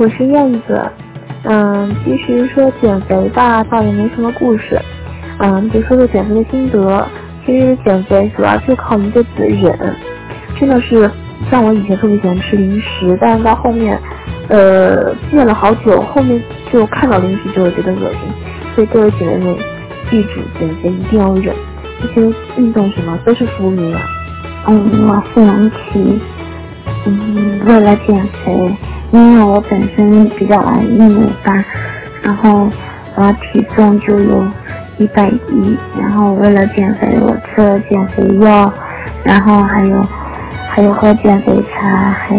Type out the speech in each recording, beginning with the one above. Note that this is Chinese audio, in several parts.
我是燕子。嗯，其实说减肥吧，倒也没什么故事。嗯，就说说减肥的心得。其实减肥主要就靠一个字忍。真的是，像我以前特别喜欢吃零食，但是到后面，呃，戒了好久，后面就看到零食就会觉得恶心。所以各位姐妹们，记住减肥一定要忍。这些运动什么都是浮云啊。嗯，我是杨琪。嗯，为了减肥。因为我本身比较矮，一米八，然后我体重就有一百一，然后为了减肥，我吃了减肥药，然后还有还有喝减肥茶，还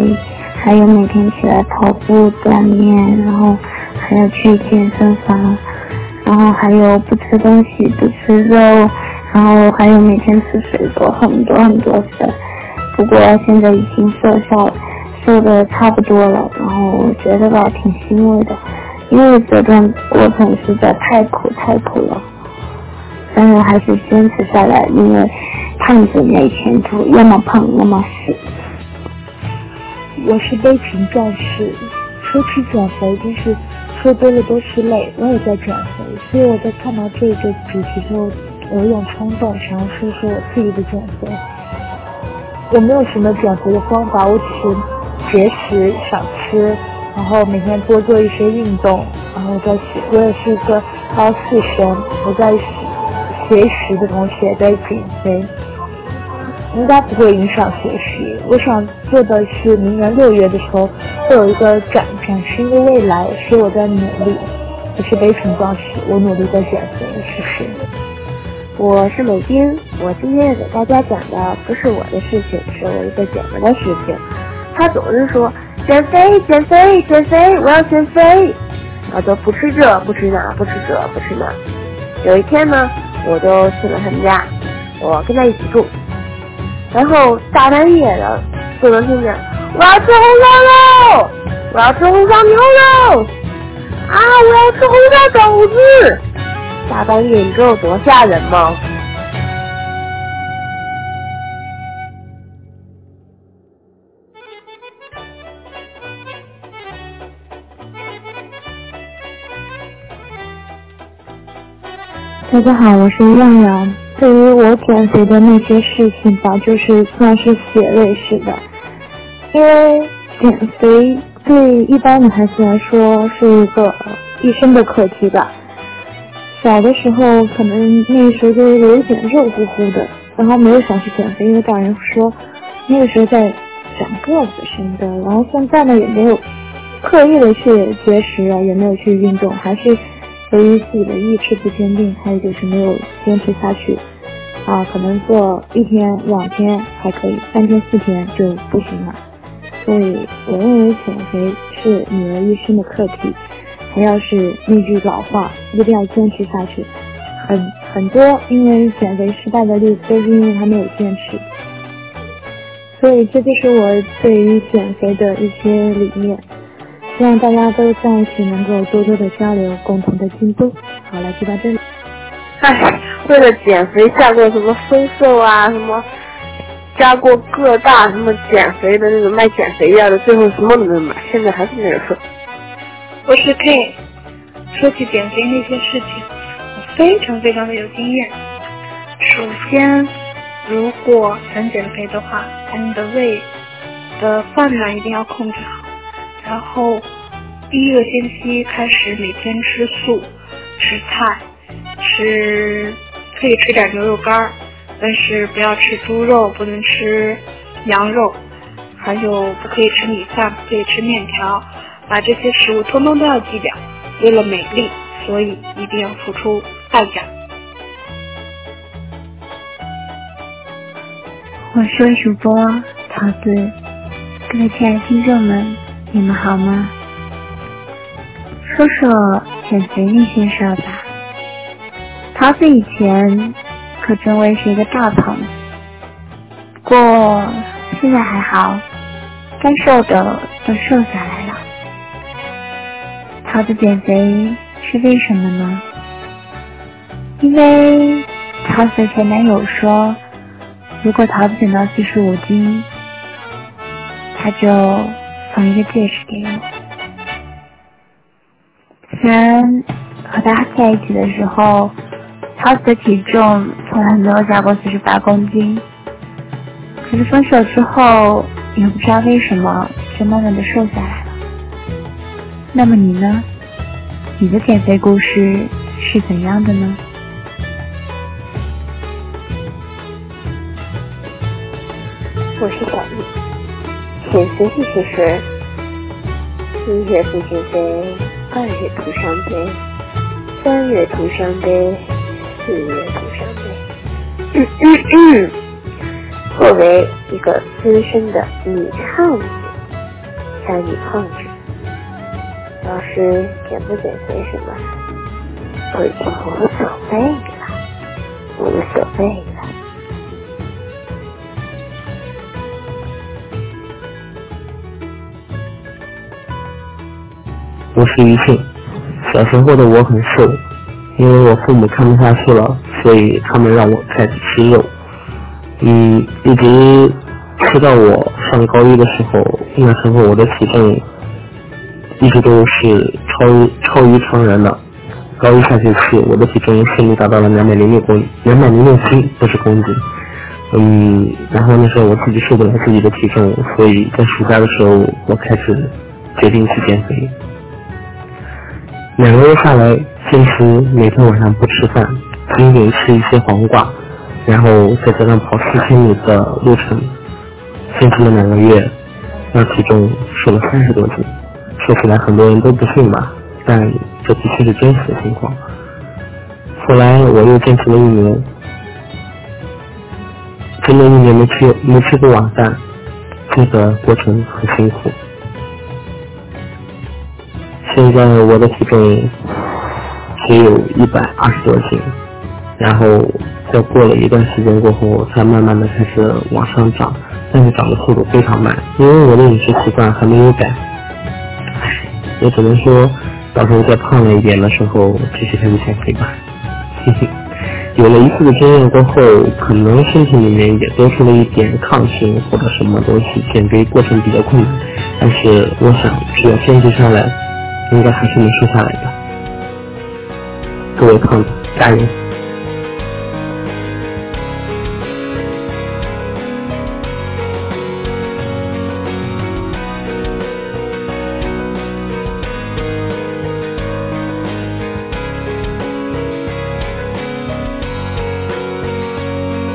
还有每天起来跑步锻炼，然后还要去健身房，然后还有不吃东西，不吃肉，然后还有每天吃水果，很多很多次，不过现在已经瘦下来。瘦的差不多了，然后我觉得吧挺欣慰的，因为这段过程实在太苦太苦了，但是还是坚持下来，因为胖子没前途，要么胖要么死。我是悲情战士，说起减肥就是说多了都是泪，我也在减肥，所以我在看到这个主题之后，有点冲动，想要说说我自己的减肥。我没有什么减肥的方法，我只是。节食少吃，然后每天多做一些运动，然后再学。我也是一个高四生，我在学习的同时也在减肥，应该不会影响学习。我想做的是明年六月的时候会有一个展展示一个未来，是我在努力。不是悲情壮士，我努力在减肥，谢谢。我是美金，我今天要给大家讲的不是我的事情，是我一个姐妹的事情。他总是说减肥减肥减肥，我要减肥，他就不吃这不吃那不吃这不吃那。有一天呢，我就去了他们家，我跟他一起住，然后大半夜的就能听见我要吃红烧肉，我要吃红烧牛肉，啊，我要吃红烧肘子。大半夜你知道有多吓人吗？大家好，我是亮亮。对于我减肥的那些事情吧，就是算是血泪式的。因为减肥对一般女孩子来说是一个一生的课题吧。小的时候可能那时候就有一点肉乎乎的，然后没有想去减肥，因为大人说那个时候在长个子什么的。然后现在呢也没有刻意的去节食啊，也没有去运动，还是。由于自己的意志不坚定，还有就是没有坚持下去，啊，可能做一天两天还可以，三天四天就不行了。所以我认为减肥是女人一生的课题，还要是那句老话，一定要坚持下去。很很多因为减肥失败的例子都是因为他没有坚持，所以这就是我对于减肥的一些理念。希望大家都在一起能够多多的交流，共同的进步。好了，就到这里。唉，为了减肥下过什么飞瘦啊，什么加过各大什么减肥的那种卖减肥药的，最后什么都没买，现在还是没人瘦。我是 K，说起减肥那些事情，我非常非常的有经验。首先，如果想减肥的话，你的胃的饭量一定要控制好。然后第一个星期开始每天吃素，吃菜，吃可以吃点牛肉干，但是不要吃猪肉，不能吃羊肉，还有不可以吃米饭，不可以吃面条，把这些食物通通都要记掉。为了美丽，所以一定要付出代价。我是主播桃子，各位亲爱的听众们。你们好吗？说说减肥那些事儿吧。桃子以前可真为是一个大胖子，不过现在还好，该瘦的都瘦下来了。桃子减肥是为什么呢？因为桃子的前男友说，如果桃子减到四十五斤，他就。送一个戒指给我，前和他在一起的时候，他的体重从来没有超过四十八公斤。可是分手之后，也不知道为什么，就慢慢的瘦下来了。那么你呢？你的减肥故事是怎样的呢？我是小易，减肥这些事，一月不减肥，二月徒伤悲，三月徒伤悲，四月徒伤悲。嗯嗯嗯。作为一个资深的女汉子，向你控制。老师减不减肥什么，我已经无所谓了，无所谓我是于庆，小时候的我很瘦，因为我父母看不下去了，所以他们让我开始吃肉。嗯，一直吃到我上高一的时候，那时候我的体重一直都是超超于常人的。高一下学期，我的体重顺利达到了两百零六公两百零六斤，不是公斤。嗯，然后那时候我自己受不了自己的体重，所以在暑假的时候，我开始决定去减肥。两个月下来，坚持每天晚上不吃饭，仅仅吃一些黄瓜。然后再加上跑四千米的路程，坚持了两个月，让体重瘦了三十多斤。说起来很多人都不信吧，但这的确是真实的情况。后来我又坚持了一年，真的一年没吃没吃过晚饭，这个过程很辛苦。现在我的体重只有一百二十多斤，然后。在过了一段时间过后，才慢慢的开始往上涨，但是涨的速度非常慢，因为我的饮食习惯还没有改。也只能说，到时候再胖了一点的时候，继续开始减肥吧。有了一次的经验过后，可能身体里面也多出了一点抗性或者什么东西，减肥过程比较困难。但是我想，只要坚持下来，应该还是能瘦下来的。各位胖子，加油！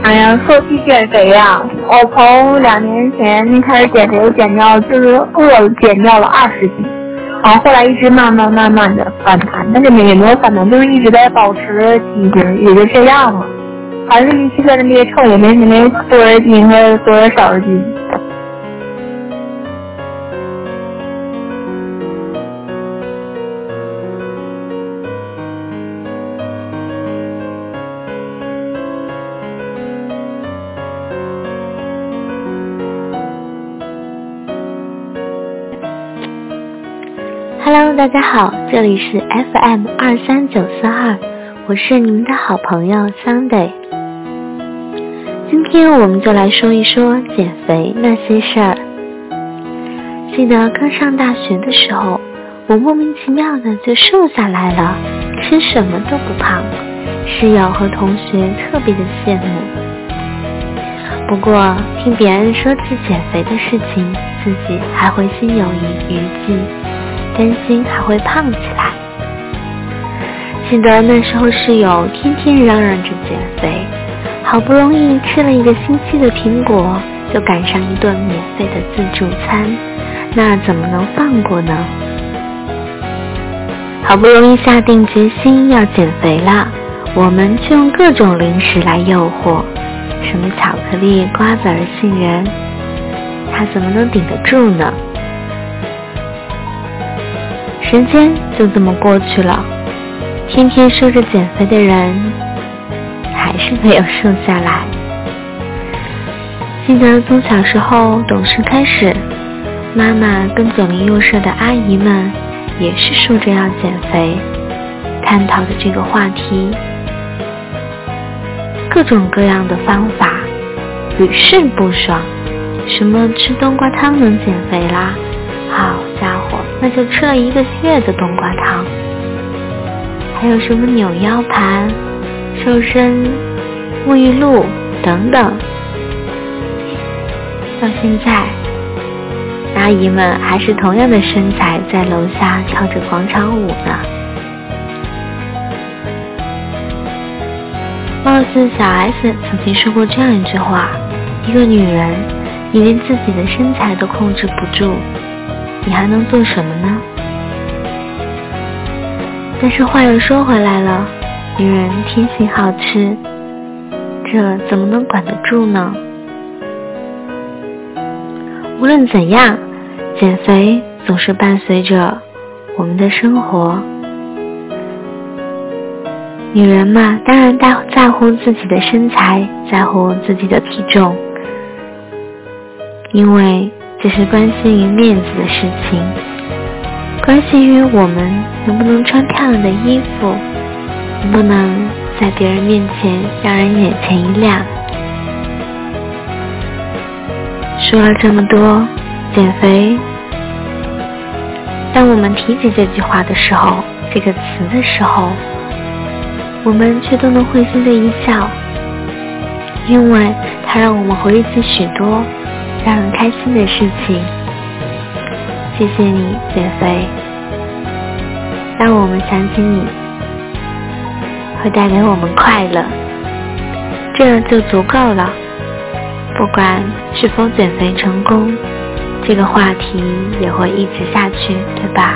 哎呀，说起减肥呀，我从两年前开始减肥，减掉就是饿减掉了二十斤，然后后来一直慢慢慢慢的反弹，但是也没有反弹，就是一直在保持体型，也就这样了，还是一直在那边称，也没没多少斤和多少少斤。Hello，大家好，这里是 FM 二三九四二，我是你们的好朋友 Sunday。今天我们就来说一说减肥那些事儿。记得刚上大学的时候，我莫名其妙的就瘦下来了，吃什么都不胖，室友和同学特别的羡慕。不过听别人说起减肥的事情，自己还会心有余余悸。担心还会胖起来。记得那时候室友天天嚷嚷着减肥，好不容易吃了一个星期的苹果，就赶上一顿免费的自助餐，那怎么能放过呢？好不容易下定决心要减肥了，我们却用各种零食来诱惑，什么巧克力、瓜子儿、杏仁，他怎么能顶得住呢？时间就这么过去了，天天说着减肥的人，还是没有瘦下来。记得从小时候懂事开始，妈妈跟左邻右舍的阿姨们也是说着要减肥，探讨的这个话题，各种各样的方法，屡试不爽。什么吃冬瓜汤能减肥啦？好！那就吃了一个月的冬瓜汤，还有什么扭腰盘、瘦身、沐浴露等等。到现在，阿姨们还是同样的身材，在楼下跳着广场舞呢。貌似小 S 曾经说过这样一句话：一个女人，你连自己的身材都控制不住，你还能做什么呢？但是话又说回来了，女人天性好吃，这怎么能管得住呢？无论怎样，减肥总是伴随着我们的生活。女人嘛，当然在在乎自己的身材，在乎自己的体重，因为这是关系于面子的事情。关系于我们能不能穿漂亮的衣服，能不能在别人面前让人眼前一亮。说了这么多，减肥，当我们提起这句话的时候，这个词的时候，我们却都能会心的一笑，因为它让我们回忆起许多让人开心的事情。谢谢你减肥，让我们想起你，会带给我们快乐，这就足够了。不管是否减肥成功，这个话题也会一直下去，对吧？